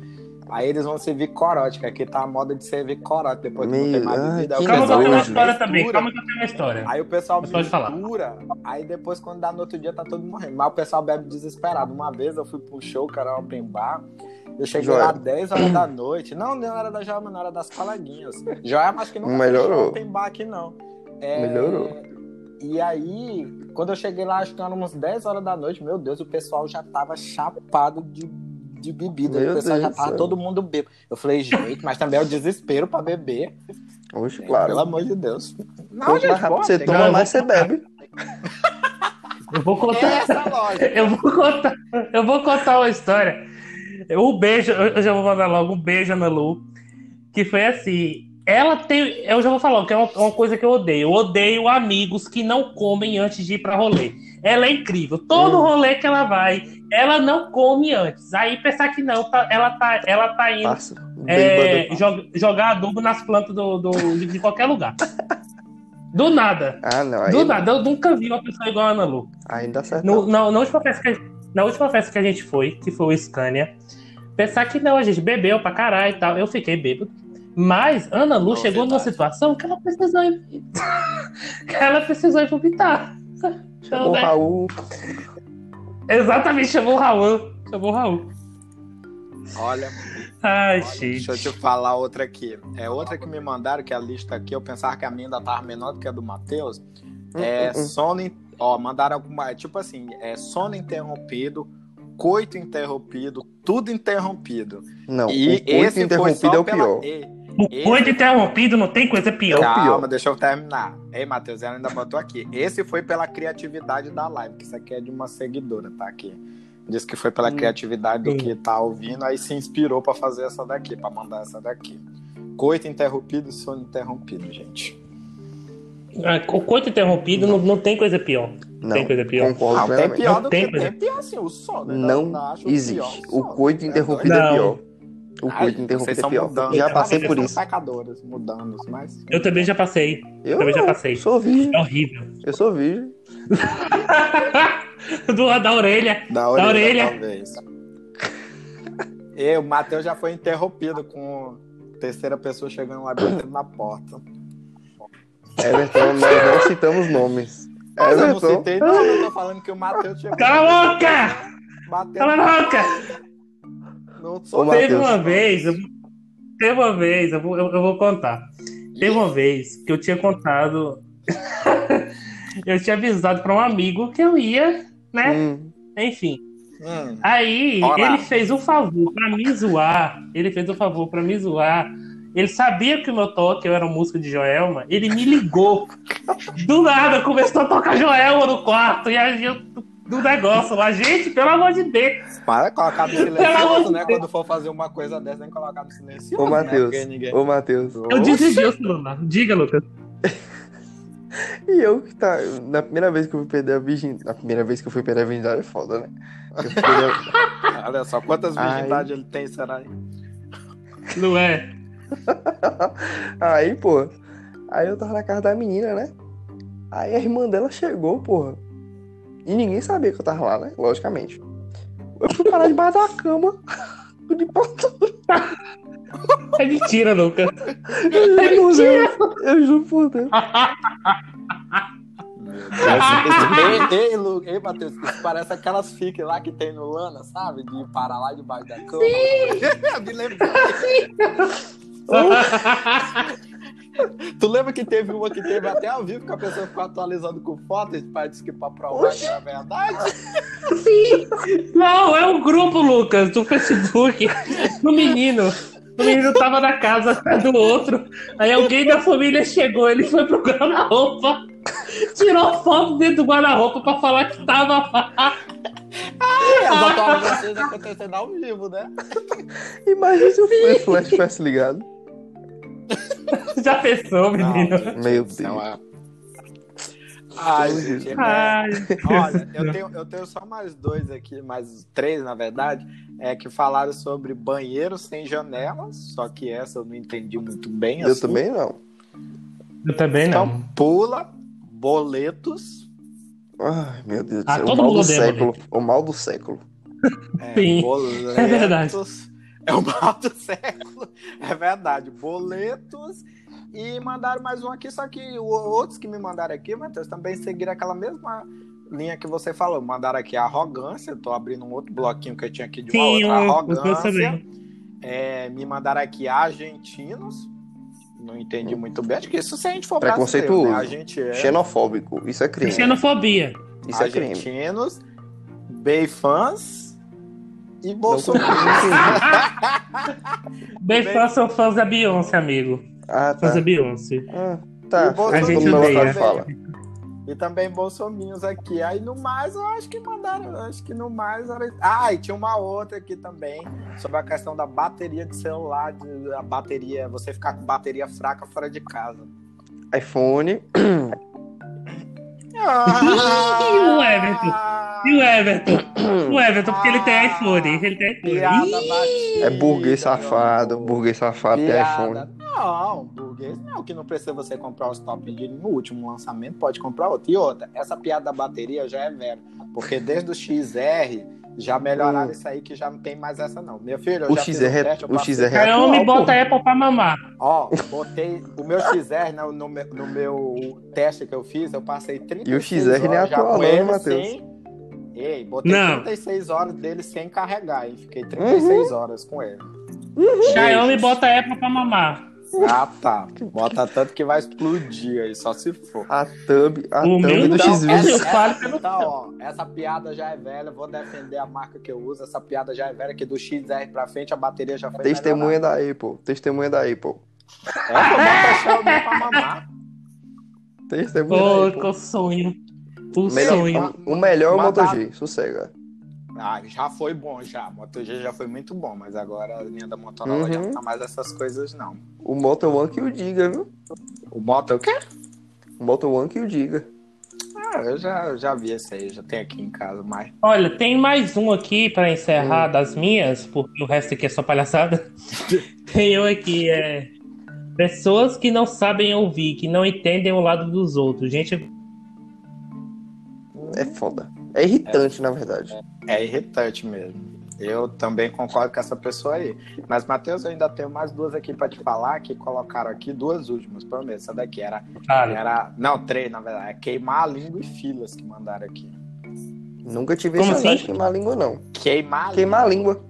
Aí eles vão servir corote, que aqui tá a moda de servir corote depois que não tem Meu, mais ai, bebida. o Calma que eu tenho uma história também. mistura. Calma que eu tenho uma história. Aí o pessoal pode falar. mistura, aí depois quando dá no outro dia tá todo mundo morrendo. Mas o pessoal bebe desesperado. Uma vez eu fui pro show, era open bar, eu cheguei Joia. lá 10 horas da noite. Não, não era da Joia, não era das coleguinhas. Joia, mas que não Melhorou. open bar aqui não. É, Melhorou. E aí, quando eu cheguei lá, acho que eram umas 10 horas da noite, meu Deus, o pessoal já tava chapado de, de bebida. Meu o pessoal Deus já tava céu. todo mundo bêbado. Eu falei, gente, mas também é o desespero pra beber. Oxe, claro. Pelo amor de Deus. Não, Quanto mais rápido pode, você toma, mais você eu vou- bebe. Eu vou contar. É lógica. Eu vou contar, eu vou contar uma história. O beijo, eu já vou mandar logo um beijo na Lu, que foi assim. Ela tem, eu já vou falar que é uma, uma coisa que eu odeio. Eu odeio amigos que não comem antes de ir pra rolê. Ela é incrível. Todo Hum. rolê que ela vai, ela não come antes. Aí pensar que não, tá- ela tá, ela tá indo Passa. é, Bêbado. jo- jogar adubo nas plantas do, do- de qualquer lugar. Do nada. Ah, não. Do nada. Eu nunca vi uma pessoa igual a Ana Lu. não dá certo. No, não. na, na última festa que, a- na última festa que a gente foi, que foi o Scania, Pensar que não, a gente bebeu pra caralho e tal. Eu fiquei bêbado. Mas Ana Lu Não, chegou numa verdade. situação que ela precisou ir... que ela precisou ir vomitar. Chamou o né? Raul. Exatamente, chamou o Raul. Chamou o Raul. Olha, Ai, olha, gente. deixa eu te falar outra aqui. É outra que me mandaram, que é a lista aqui, eu pensava que a minha ainda tava menor do que a do Matheus. É Hum, hum, hum. sono. Ó, mandaram alguma. Tipo assim, é sono interrompido, coito interrompido, tudo interrompido. Não, e o coito esse foi interrompido só é o pela- pior. E- Esse- coito interrompido não tem coisa pior. Calma, pior. deixa eu terminar. Ei, Matheus, ela ainda botou aqui. Esse foi pela criatividade da live, que isso aqui é de uma seguidora, tá aqui. Diz que foi pela Hum. criatividade do Hum. que tá ouvindo, aí se inspirou pra fazer essa daqui, pra mandar essa daqui. Coito interrompido sono interrompido, gente. Ah, O coito interrompido não, não tem coisa pior. Não, Tem coisa pior. concordo Ah, tem pior Não do tem que coisa. tem pior assim, o sono. eu Não acho existe. pior O sono. coito É interrompido Não. é pior. O interrompido são é pior. mudanças. Já passei por isso. pecadoras, mudando, mas... Eu também já passei. Eu Também já passei. sou virgem. É horrível. Eu sou virgem. Do lado da orelha. Da orelha, orelha. talvez. E o Matheus já foi interrompido com terceira pessoa chegando lá batendo na porta. Everton, nós não citamos nomes. Mas eu não Everton, citei, não, eu tô falando que o Matheus chegou. Cala a boca! Bateu. Cala a boca! Não eu. Teve uma vez, eu- teve uma vez, eu vou, eu- eu vou contar. Teve uma vez que eu tinha contado, eu tinha avisado para um amigo que eu ia, né? hum, Enfim. Hum, Aí Ora. ele fez um favor pra me zoar. Ele fez um favor pra me zoar. Ele sabia que o meu toque eu era música de Joelma. Ele me ligou. Do nada começou a tocar Joelma no quarto. E aí eu do negócio lá. Gente, pelo amor de Deus. para colocar no silencioso, né? de Deus. Quando for fazer uma coisa dessa, nem colocar no silencioso. Ô, né? Matheus. Ninguém- Ô, Matheus. Eu desliguei o celular. Diga, Lucas. E eu que tá. Na primeira vez que eu fui perder a virgindade. Na primeira vez que eu fui perder a virgindade é foda, né? A- Olha só, quantas Ai. virgindades ele tem, será? Não é? Aí, pô. Aí eu tava na casa da menina, né? Aí a irmã dela chegou, porra. E ninguém sabia que eu tava lá, né? Logicamente. Eu fui parar debaixo da cama. De ponta. É mentira, Lucas. Eu juro por Deus. Eu juro por Deus. ei, ei, Lu, ei, Matheus, isso parece aquelas fiques lá que tem no Lana, sabe? De parar lá debaixo da cama. Sim! Me lembrei. Tu lembra que teve uma que teve até ao vivo que a pessoa ficou atualizando com fotos para dizer que pra provar que era verdade? Não, é um grupo, Lucas, do Facebook. Do menino. O menino tava na casa do outro. Aí alguém da família chegou, ele foi pro guarda-roupa, tirou foto dentro do guarda-roupa pra falar que tava lá. E as atualizações acontecendo ao vivo, né? Imagina se o flash tivesse ligado. Já pensou, menino? Meu Isso é Deus. uma- Ai, gente, é- Ai, Olha, eu tenho, eu tenho só mais dois aqui, mais três, na verdade, é que falaram sobre banheiro sem janelas, só que essa eu não entendi muito bem. Eu assim. também não. eu também não. Então, pula, boletos, Ai, meu Deus do Ah, céu. o mal mundo do século. O mal do século. é, Sim, boletos, é verdade. É o mal do século, é verdade. Boletos e mandaram mais um aqui, só que outros que me mandaram aqui, Matheus, também seguiram aquela mesma linha que você falou. Mandaram aqui a arrogância, tô abrindo um outro bloquinho que eu tinha aqui de uma Sim, outra eu- arrogância. É, me mandaram aqui argentinos. Não entendi muito bem. Acho que isso se a gente for Preconceituoso. brasileiro, né? A gente é Xenofóbico. Isso é crime. Xenofobia. Isso é crime. argentinos, Beifãs e Bolsonaro. Bem fã são fãs da Beyoncé, amigo. Ah, tá. Fãs da Beyoncé. Ah, tá. E Bolsonaro A gente odeia. local fala. E também bolsominhos aqui. Aí no mais, eu acho que mandaram. Acho que no mais era. Ah, e tinha uma outra aqui também. Sobre a questão da bateria de celular. De, a bateria. Você ficar com bateria fraca fora de casa. iPhone. Ih, o Everton. E o Everton? O Everton, porque ele tem iPhone. Ele tem iPhone. É burguês safado. Burguês safado tem iPhone. Não, burguês não, que não precisa você comprar os top de no último lançamento, pode comprar outro. E outra, essa piada da bateria já é velha, porque desde o XR Já melhoraram Hum. isso aí que já não tem mais essa, não. Meu filho, eu O já fiz XR, um teste, eu o XR é Xiaomi atual, bota. Apple pra mamar. Ó, botei o meu XR no, no, meu- no meu teste que eu fiz, eu passei 36 E o XR não é horas atual com não, ele Matheus? sem... Ei, botei Não. 36 horas dele sem carregar, hein? Fiquei 36 horas com ele. Xiaomi Beijos. bota Apple pra mamar. Ah, tá. Bota tanto que vai explodir aí, só se for. A thumb, a O thumb do não. X-Video. Eu falo pelo então, ó, essa piada já é velha, vou defender a marca que eu uso. Essa piada já é velha, que do XR pra frente a bateria já foi Testemunha da Apple. Testemunha da Apple. É, eu boto a Xiaomi pra mamar. Testemunha da Ô, Apple. que sonho. O Melhor- sonho. o melhor é o Moto G, sossega. Ah, já foi bom, já. Moto G já foi muito bom, mas agora a linha da Motorola já Uhum. não tá mais essas coisas, não. O Moto One que o diga, viu? O Moto é o quê? O Moto One que o diga. Ah, eu já, eu já vi esse aí, já tem aqui em casa, mas. Olha, tem mais um aqui pra encerrar das minhas, porque o resto aqui é só palhaçada. tem um aqui, é. Pessoas que não sabem ouvir, que não entendem o lado dos outros. Gente, É foda. É irritante, na verdade. É irritante mesmo. Eu também concordo com essa pessoa aí. Mas, Matheus, eu ainda tenho mais duas aqui pra te falar, que colocaram aqui duas últimas, pelo menos. Essa daqui era. fala. era não, três, na verdade. É queimar a língua e filas que mandaram aqui. Nunca tive Como esse assim? de queimar a língua, não. Queimar a Queimar a língua.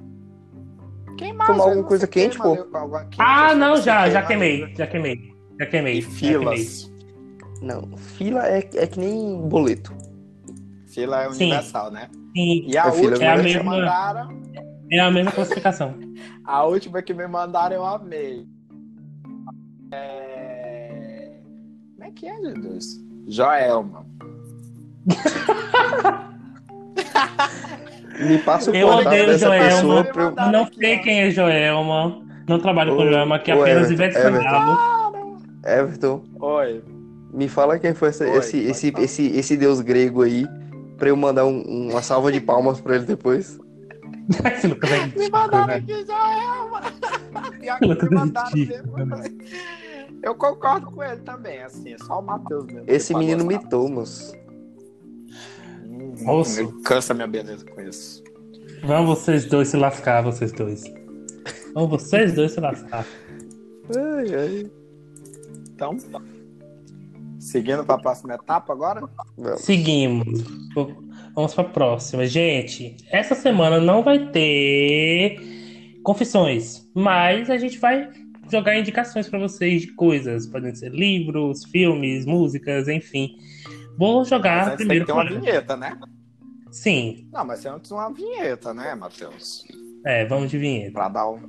Queimar, Tomar alguma coisa quente, pô. Ah, não, já, já queimei, já queimei. Já queimei. E já queimei. filas. Não, fila é, é que nem boleto. Fila é Sim. universal, né? Sim, E a É última é a que me mesma- mandaram. é a mesma classificação. A última que me mandaram eu amei. É... Como é que é, Jesus? Joelma. Me passa o Eu contato odeio dessa Joelma. pessoa pra eu... Não sei quem é Joelma. Não trabalho com Ô, Joelma, aqui ô, apenas Everton, Ivete Everton. Sangalo. Everton, Oi. me fala quem foi esse, Oi, esse, esse, esse, esse deus grego aí, pra eu mandar um- uma salva de palmas pra ele depois. Esse Lucas é Me mandaram né? aqui Joelma. Pior que me mandaram mesmo. Eu concordo com ele também, assim, é só o Matheus mesmo. Esse menino mitou, moço. Hum, Moço. ele Cansa minha beleza com isso. Vão vocês dois se lascar, vocês dois. Vão vocês dois se lascar. Ai, ai. Então, seguindo para a próxima etapa agora? Vamos. Seguimos. Vamos pra próxima. Gente, essa semana não vai ter confissões, mas a gente vai jogar indicações pra vocês de coisas. Podem ser livros, filmes, músicas, enfim. Vou Mas jogar tem primeiro. que ter uma vinheta, né? Sim, Não, mas é antes uma vinheta, né, Matheus? é, vamos de vinheta. Pra dar um.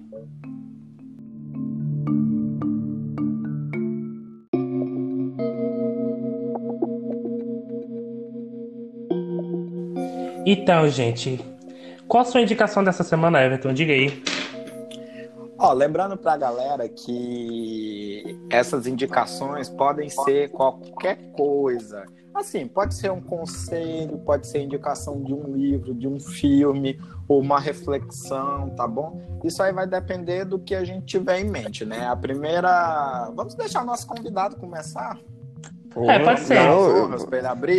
Então, gente, qual a sua indicação dessa semana, Everton? Diga aí. Ó, lembrando pra galera que essas indicações podem ser qualquer coisa. Assim, pode ser um conselho, pode ser indicação de um livro, de um filme, ou uma reflexão, tá bom? Isso aí vai depender do que a gente tiver em mente, né? A primeira. Vamos deixar o nosso convidado começar? É, pode ser. Não, eu,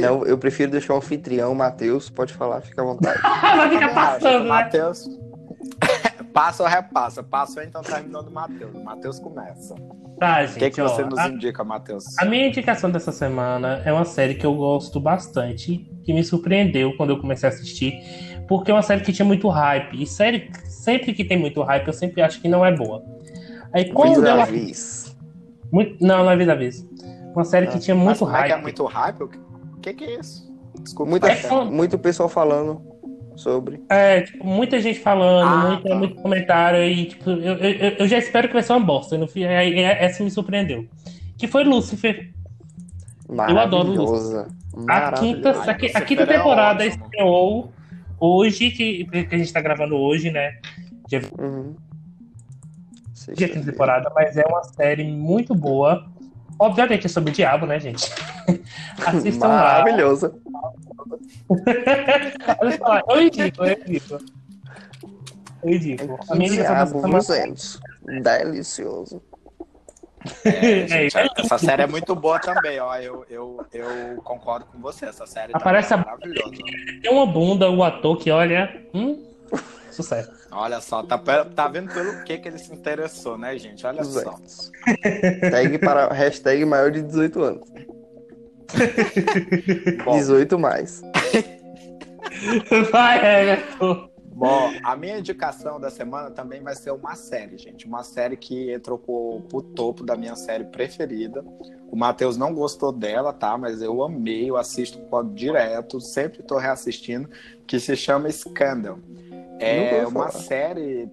não, eu prefiro deixar o anfitrião, Matheus, pode falar, fica à vontade. vai ficar passando, né? Matheus. Passa ou repassa? Passou, então terminou do Matheus. O Matheus começa. Tá, O gente. que, que você ó, nos a- indica, Matheus? A minha indicação dessa semana é uma série que eu gosto bastante, que me surpreendeu quando eu comecei a assistir, porque é uma série que tinha muito hype. E série, sempre que tem muito hype, eu sempre acho que não é boa. Aí quando Vida ela. vez. Muito, não, não é vida vez. Uma série que Ah, tinha Mas muito como é que hype. é muito hype? O que, que, é isso? Desculpa. Muita, É fã- muito pessoal falando sobre. É, tipo, muita gente falando, Ah, muita- tá. muito comentário, e tipo, eu, eu, eu já espero que vai ser uma bosta. No fim, é- essa me surpreendeu. Que foi Lucifer. adoro Maravilhosa. A quinta, a, a quinta é temporada ótimo. estreou hoje, que, que a gente tá gravando hoje, né? Uhum. Dia quinta temporada, mas é uma série muito boa. Obviamente é sobre o diabo, né, gente? Assistam lá. Maravilhosa. Olha só, eu indico, eu indico. Eu indico. A minha Diabo Vuzentos. Delicioso. É, gente, é, essa série é muito boa também, ó. Eu, eu, eu concordo com você. Essa série Aparece é maravilhosa. Tem uma bunda, o ator que olha. Hum, sucesso. Olha só, tá, tá vendo pelo que, que ele se interessou, né, gente? Olha só. Tag para hashtag maior de 18 anos. Bom, 18 mais. Vai, Everton. Bom, a minha indicação da semana também vai ser uma série, gente. Uma série que entrou pro, pro topo da minha série preferida. O Matheus não gostou dela, tá? Mas eu amei, eu assisto direto, sempre tô reassistindo, que se chama Scandal. É uma série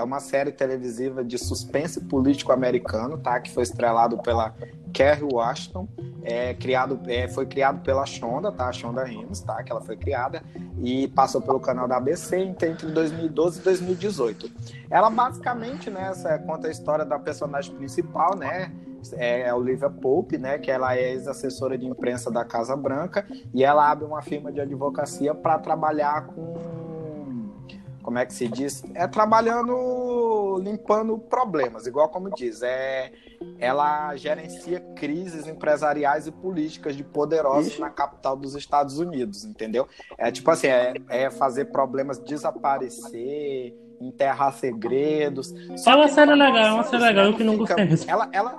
é uma série televisiva de suspense político americano, tá? Que foi estrelado pela Kerry Washington, é, criado, é, foi criado pela Shonda, tá? A Shonda Rhimes, tá? Que ela foi criada e passou pelo canal da ABC entre 2012 e 2018. Ela basicamente, né, essa, conta a história da personagem principal, né? É a Olivia Pope, né? Que ela é ex-assessora de imprensa da Casa Branca e ela abre uma firma de advocacia para trabalhar com como é que se diz? É trabalhando, limpando problemas, igual como diz. É, ela gerencia crises empresariais e políticas de poderosos Ixi. na capital dos Estados Unidos, entendeu? É tipo assim, é, é fazer problemas desaparecer, enterrar segredos. Só uma série legal, é uma série legal, eu que não gostei. Ela, ela,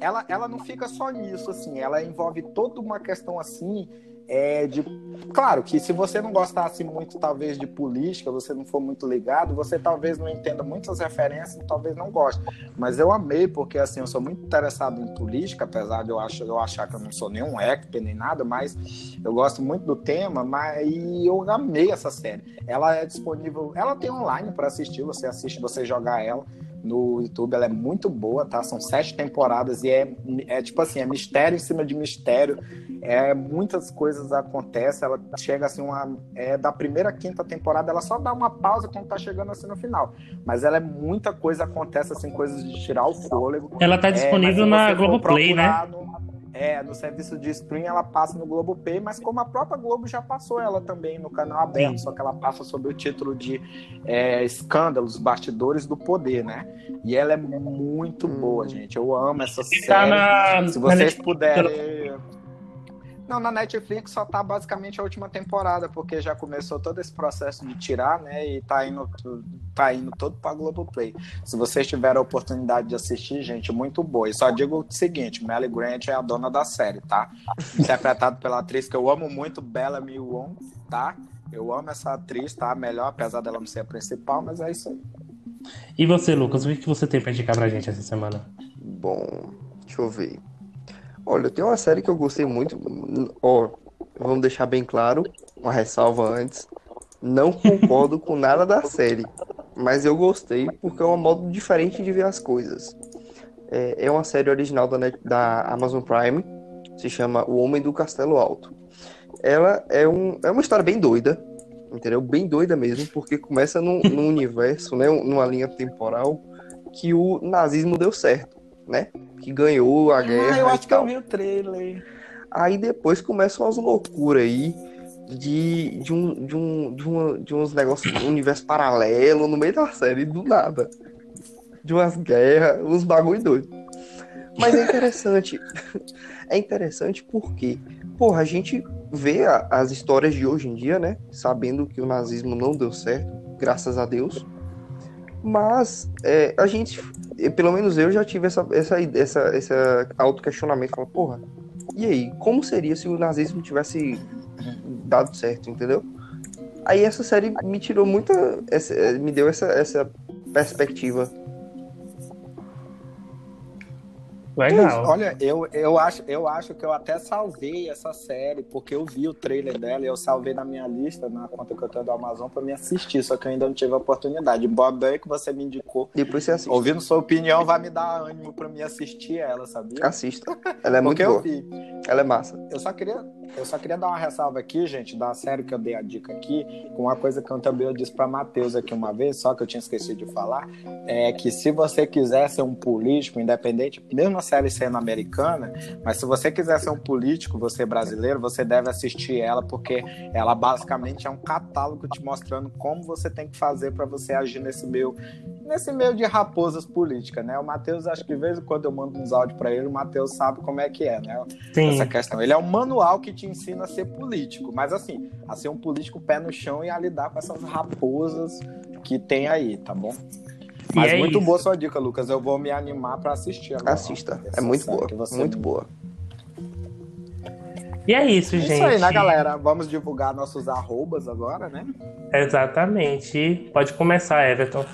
ela, ela não fica só nisso, assim, ela envolve toda uma questão assim é de claro que se você não gostasse muito talvez de política você não for muito ligado você talvez não entenda muitas referências talvez não goste. Mas eu amei porque assim eu sou muito interessado em política apesar de eu achar eu achar que eu não sou nenhum expert nem nada mas eu gosto muito do tema mas e eu amei essa série. Ela é disponível ela tem online para assistir você assiste você jogar ela no YouTube, ela é muito boa, tá? São sete temporadas e é, é tipo assim, é mistério em cima de mistério. É, muitas coisas acontecem, ela chega assim, uma. É, da primeira à quinta temporada, ela só dá uma pausa quando tá chegando assim no final. Mas ela é muita coisa acontece, assim, coisas de tirar o fôlego. Ela tá é, disponível é, na Globoplay, né? No, é, no serviço de stream ela passa no Globo Pay, mas como a própria Globo já passou ela também no canal aberto, só que ela passa sob o título de é, Escândalos, Bastidores do Poder, né? E ela é muito boa, hum. gente. Eu amo essa tá série. Tá na... Se vocês puderem não, na Netflix só tá basicamente a última temporada, porque já começou todo esse processo de tirar, né? E tá indo, tá indo todo pra Globoplay. Se vocês tiverem a oportunidade de assistir, gente, muito boa. E só digo o seguinte: Melly Grant é a dona da série, tá? Interpretado pela atriz que eu amo muito, Bellamy Wong, tá? Eu amo essa atriz, tá? Melhor, apesar dela não ser a principal, mas é isso aí. E você, Lucas, o que você tem pra indicar pra gente essa semana? Bom, deixa eu ver. Olha, tem uma série que eu gostei muito. Ó, vamos deixar bem claro, uma ressalva antes. Não concordo com nada da série, mas eu gostei porque é um modo diferente de ver as coisas. É, é uma série original da, da Amazon Prime, se chama O Homem do Castelo Alto. Ela é, um, é uma história bem doida, entendeu? Bem doida mesmo, porque começa num, num universo, né, numa linha temporal que o nazismo deu certo né? Que ganhou a guerra. Ah, eu acho que eu vi o trailer. Aí depois começam as loucuras aí de, de, um, de, um, de, uma, de uns negócios, um universo paralelo no meio da série, do nada. De umas guerras, uns bagulho doido. Mas é interessante. é interessante porque, porra, a gente vê a, as histórias de hoje em dia, né? Sabendo que o nazismo não deu certo, graças a Deus. Mas é, a gente, pelo menos eu já tive essa, essa, essa, essa auto-questionamento. Fala, porra, e aí? Como seria se o nazismo tivesse dado certo, entendeu? Aí essa série me tirou muita. Essa, me deu essa, essa perspectiva Legal. Olha, eu, eu, acho, eu acho que eu até salvei essa série, porque eu vi o trailer dela e eu salvei na minha lista, na conta que eu tenho do Amazon, pra me assistir, só que eu ainda não tive a oportunidade. Bob bem que você me indicou. Depois você assiste. Ouvindo sua opinião vai me dar ânimo pra me assistir ela, sabia? Assista. Ela é muito boa. Ela é massa. Eu só queria, eu só queria dar uma ressalva aqui, gente, da série que eu dei a dica aqui, com uma coisa que eu também disse pra Matheus aqui uma vez, só que eu tinha esquecido de falar, é que se você quiser ser um político independente, mesmo série sendo americana, mas se você quiser ser um político, você brasileiro, você deve assistir ela, porque ela basicamente é um catálogo te mostrando como você tem que fazer para você agir nesse meio nesse meio de raposas políticas, né? O Matheus, acho que de vez em quando eu mando uns áudios para ele, o Matheus sabe como é que é, né? Sim. Essa questão. Ele é um manual que te ensina a ser político, mas assim, a ser um político pé no chão e a lidar com essas raposas que tem aí, tá bom? Mas é muito isso. boa sua dica, Lucas. Eu vou me animar para assistir agora. Assista. É muito boa. Muito boa. E é isso, é gente. Isso aí, né, galera? Vamos divulgar nossos arrobas agora, né? Exatamente. Pode começar, Everton.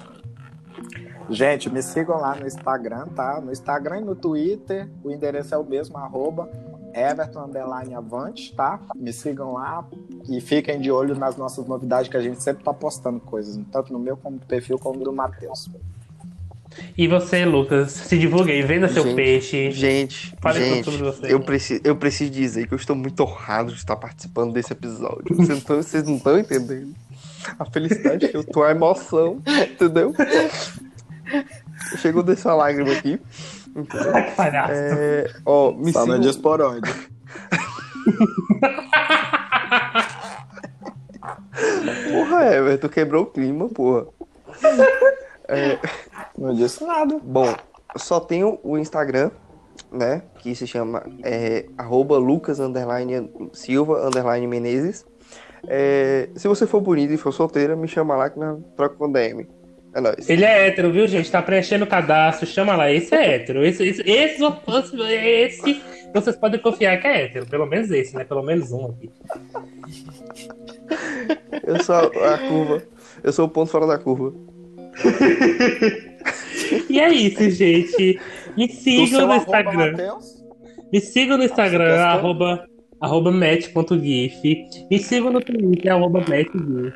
Gente, me sigam lá no Instagram, tá? No Instagram e no Twitter, o endereço é o mesmo, arroba Everton Avante, tá? Me sigam lá e fiquem de olho nas nossas novidades que a gente sempre tá postando coisas, tanto no meu como no perfil como no do Matheus. E você, Lucas, se divulgue aí, venda seu gente, peixe. Gente, Fale gente, sobre você. Eu, preciso, eu preciso dizer que eu estou muito honrado de estar participando desse episódio. Vocês não estão entendendo a felicidade que eu tô, a emoção, entendeu? Chegou dessa lágrima aqui. Entendeu? que palhaço. É, ó, me Só diz por onde. porra, Everton, quebrou o clima, porra. É... Não disse nada. Bom, só tenho o Instagram, né? Que se chama é, arroba Lucas underline, Silva underline Menezes. É, se você for bonito e for solteira, me chama lá que nós troca com DM. É nóis. Ele é hétero, viu, gente? Tá preenchendo o cadastro, chama lá. Esse é hétero. Esse, esse, esse, esse, vocês podem confiar que é hétero. Pelo menos esse, né? Pelo menos um aqui. Eu sou a curva. Eu sou o ponto fora da curva. e é isso, gente. Me sigam no Instagram. Me sigam no Instagram, arroba, arroba match.gif. Me sigam no Twitter, arroba matchgif.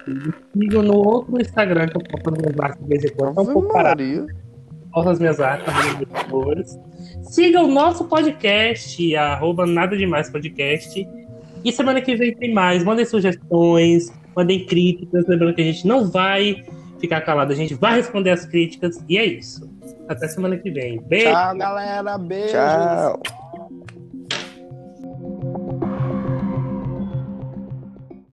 Me sigam no outro Instagram que eu posto nas minhas artes de vez em quando. Um pouco parado. Posto as minhas artes, arroba Siga o nosso podcast, arroba nada demais podcast. E semana que vem tem mais. Mandem sugestões, mandem críticas. Lembrando que a gente não vai ficar calado. A gente vai responder as críticas e é isso. Até semana que vem. Beijo. Tchau, galera. Beijo. Tchau.